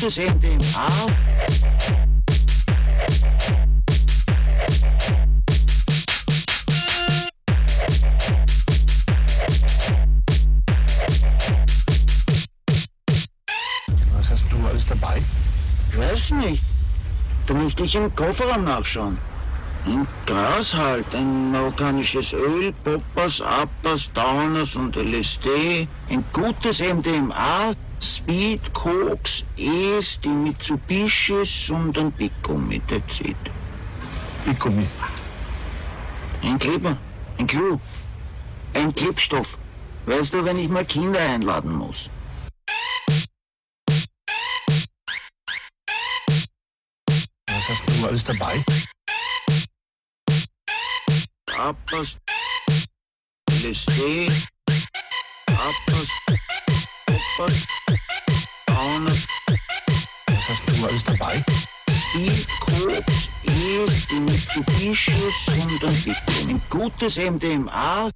Gutes MDMA. Was hast du alles dabei? Weiß nicht. Du musst dich im Kofferraum nachschauen. Ein Gras halt, ein marokkanisches Öl, Poppers, Appers, Downers und LSD, ein gutes MDMA, Speed, Koks, Es, die Mitsubishis und ein Piccum mit Zit. Pikumi. Ein Kleber, ein Clou, ein Klebstoff. Weißt du, wenn ich mal Kinder einladen muss. Was hast du alles dabei? Appers, LSD, Appers, Poppers, Downers, Was hast du alles dabei? Speed, Koks, Es, die Mitsubishis und. Ein gutes MDMA,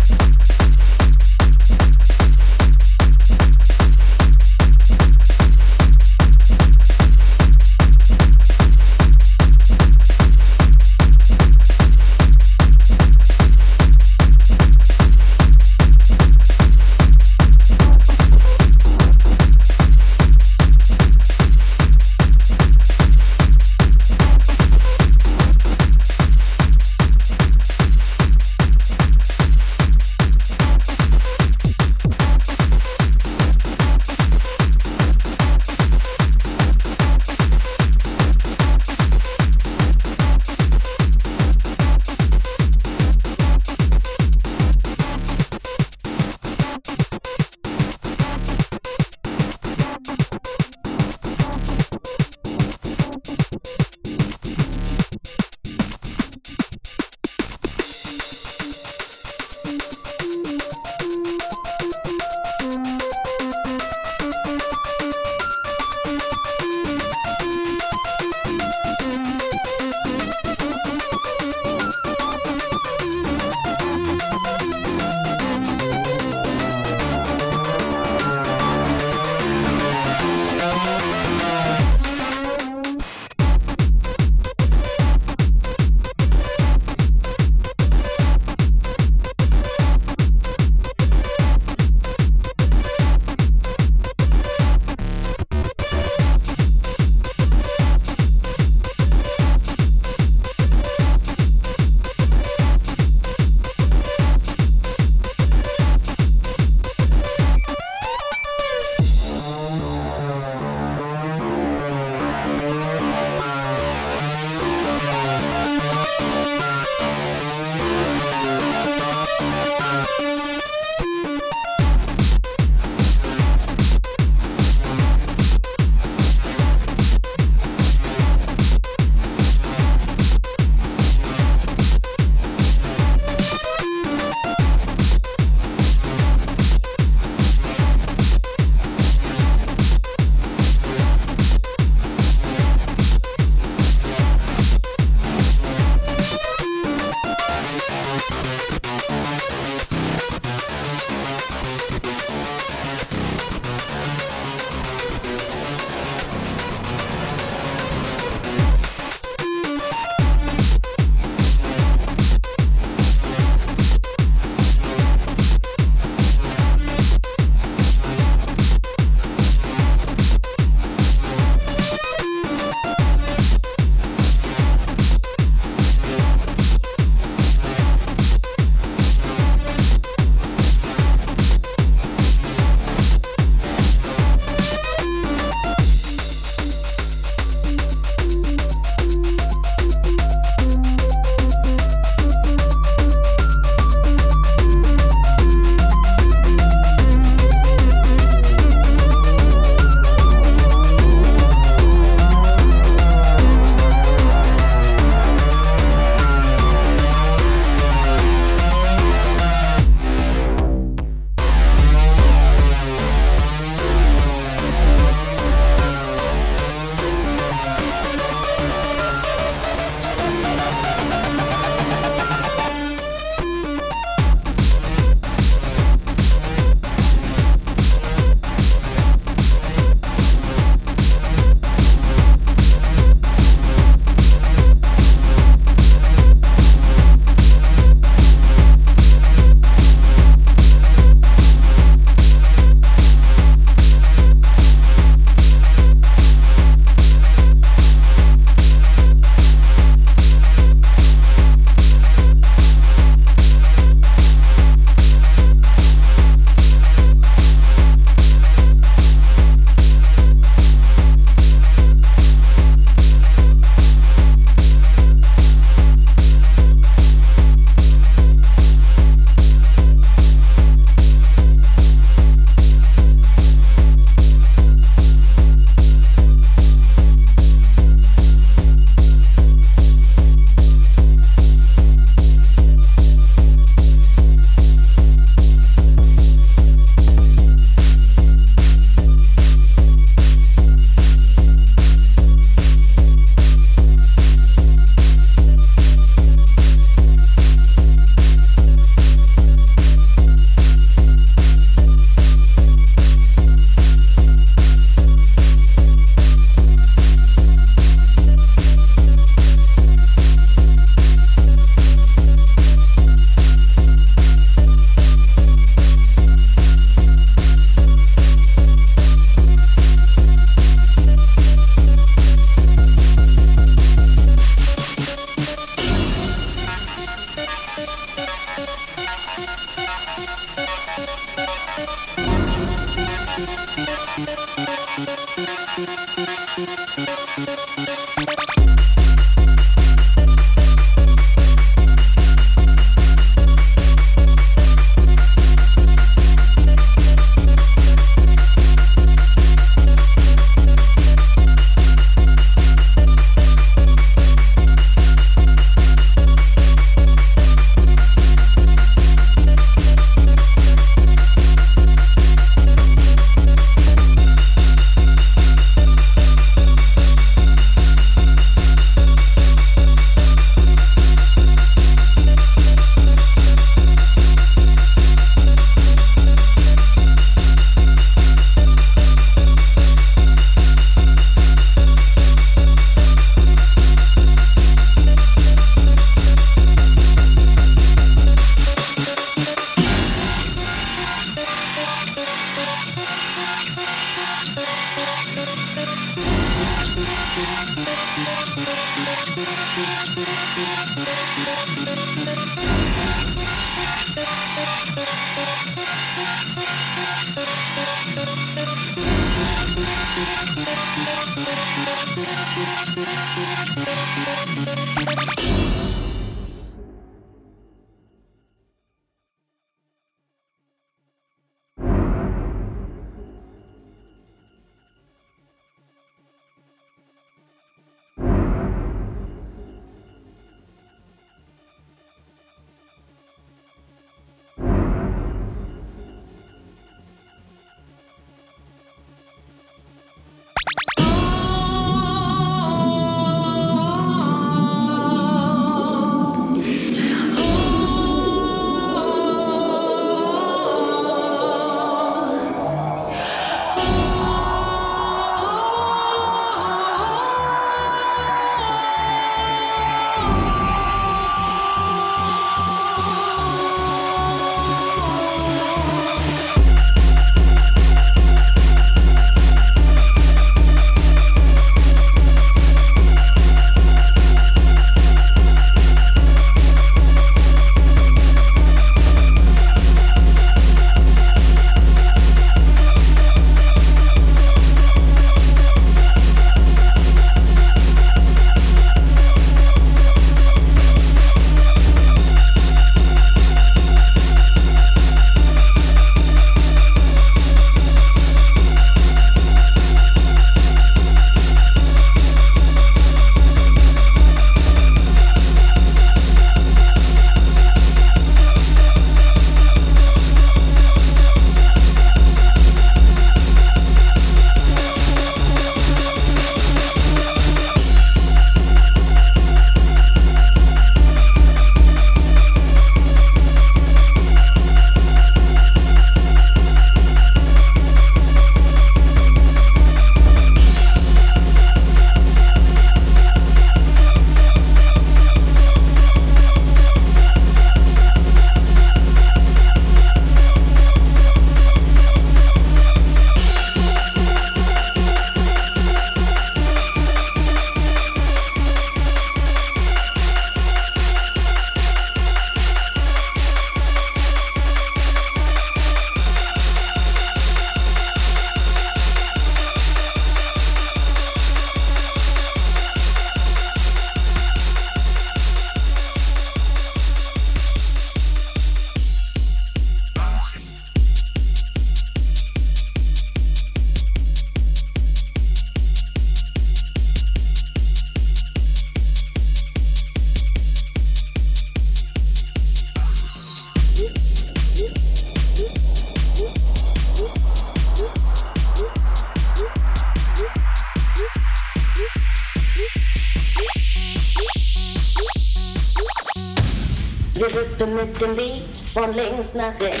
dem Beat von links nach rechts.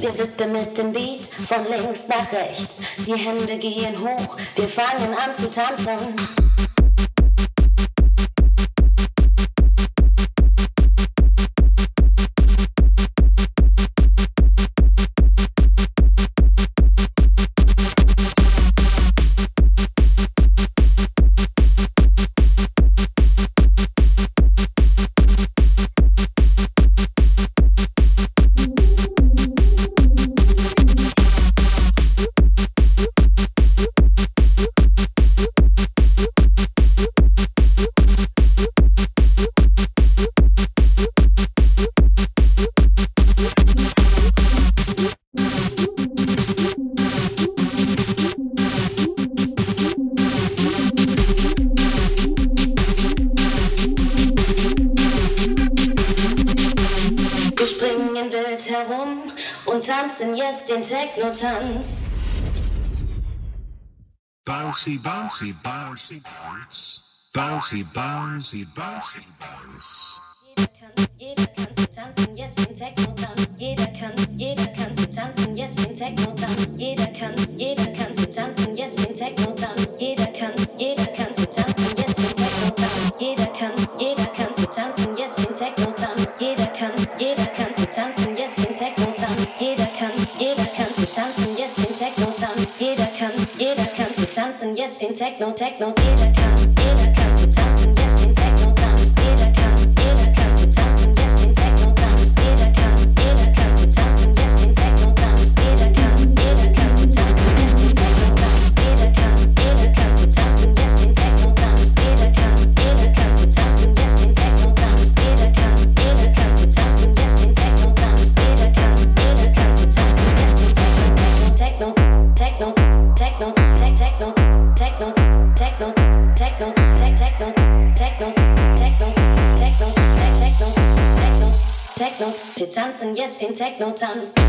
Wir wippen mit dem Beat von links nach rechts. Die Hände gehen hoch, wir fangen an zu tanzen. bouncy, bouncy, bounce. Bouncy, bouncy, bouncy, bounce. Jeder kann, jeder kann wir tanzen jetzt im Techno-Tanz. Jeder kann, jeder kann tanzen jetzt Techno-Tanz. Jeder jeder tanzen jetzt den Techno, Techno, jeder kann's. tanzen jetzt den Techno-Tanz.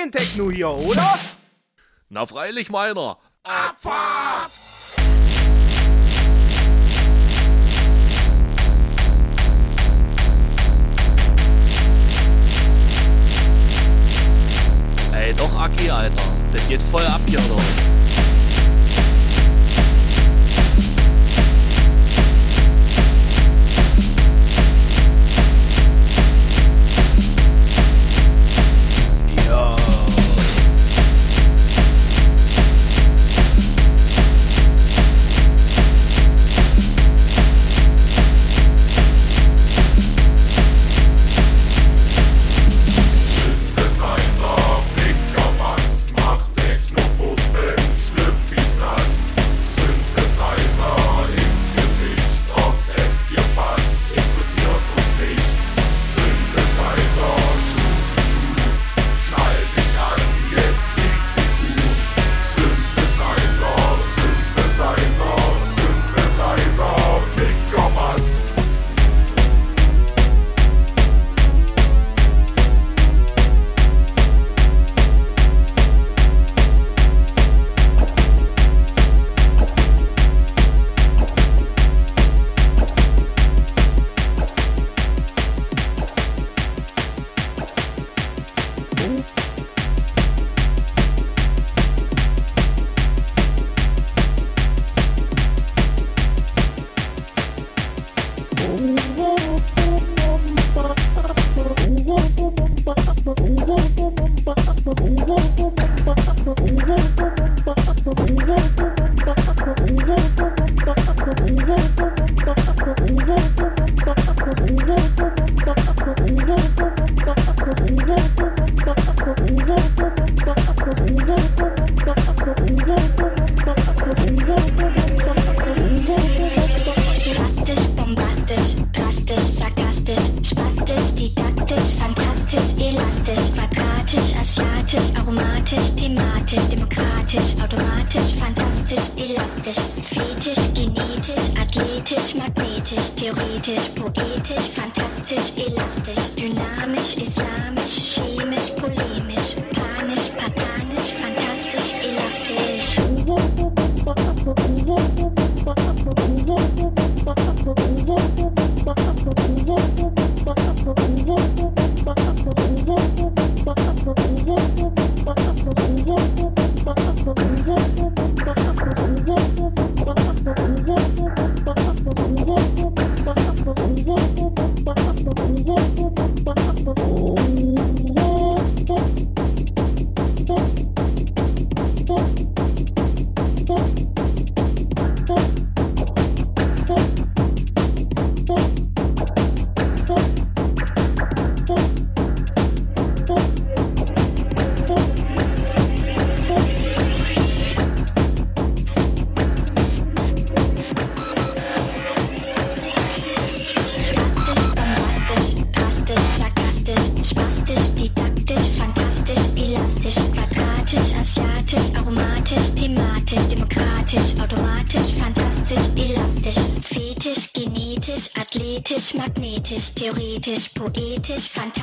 den Techno hier, oder? Na freilich meiner. Abfahrt! Ey, doch Aki, Alter. Das geht voll ab hier, oder? Plastisch, Fetisch. Magnetisch, theoretisch, poetisch, fantastisch.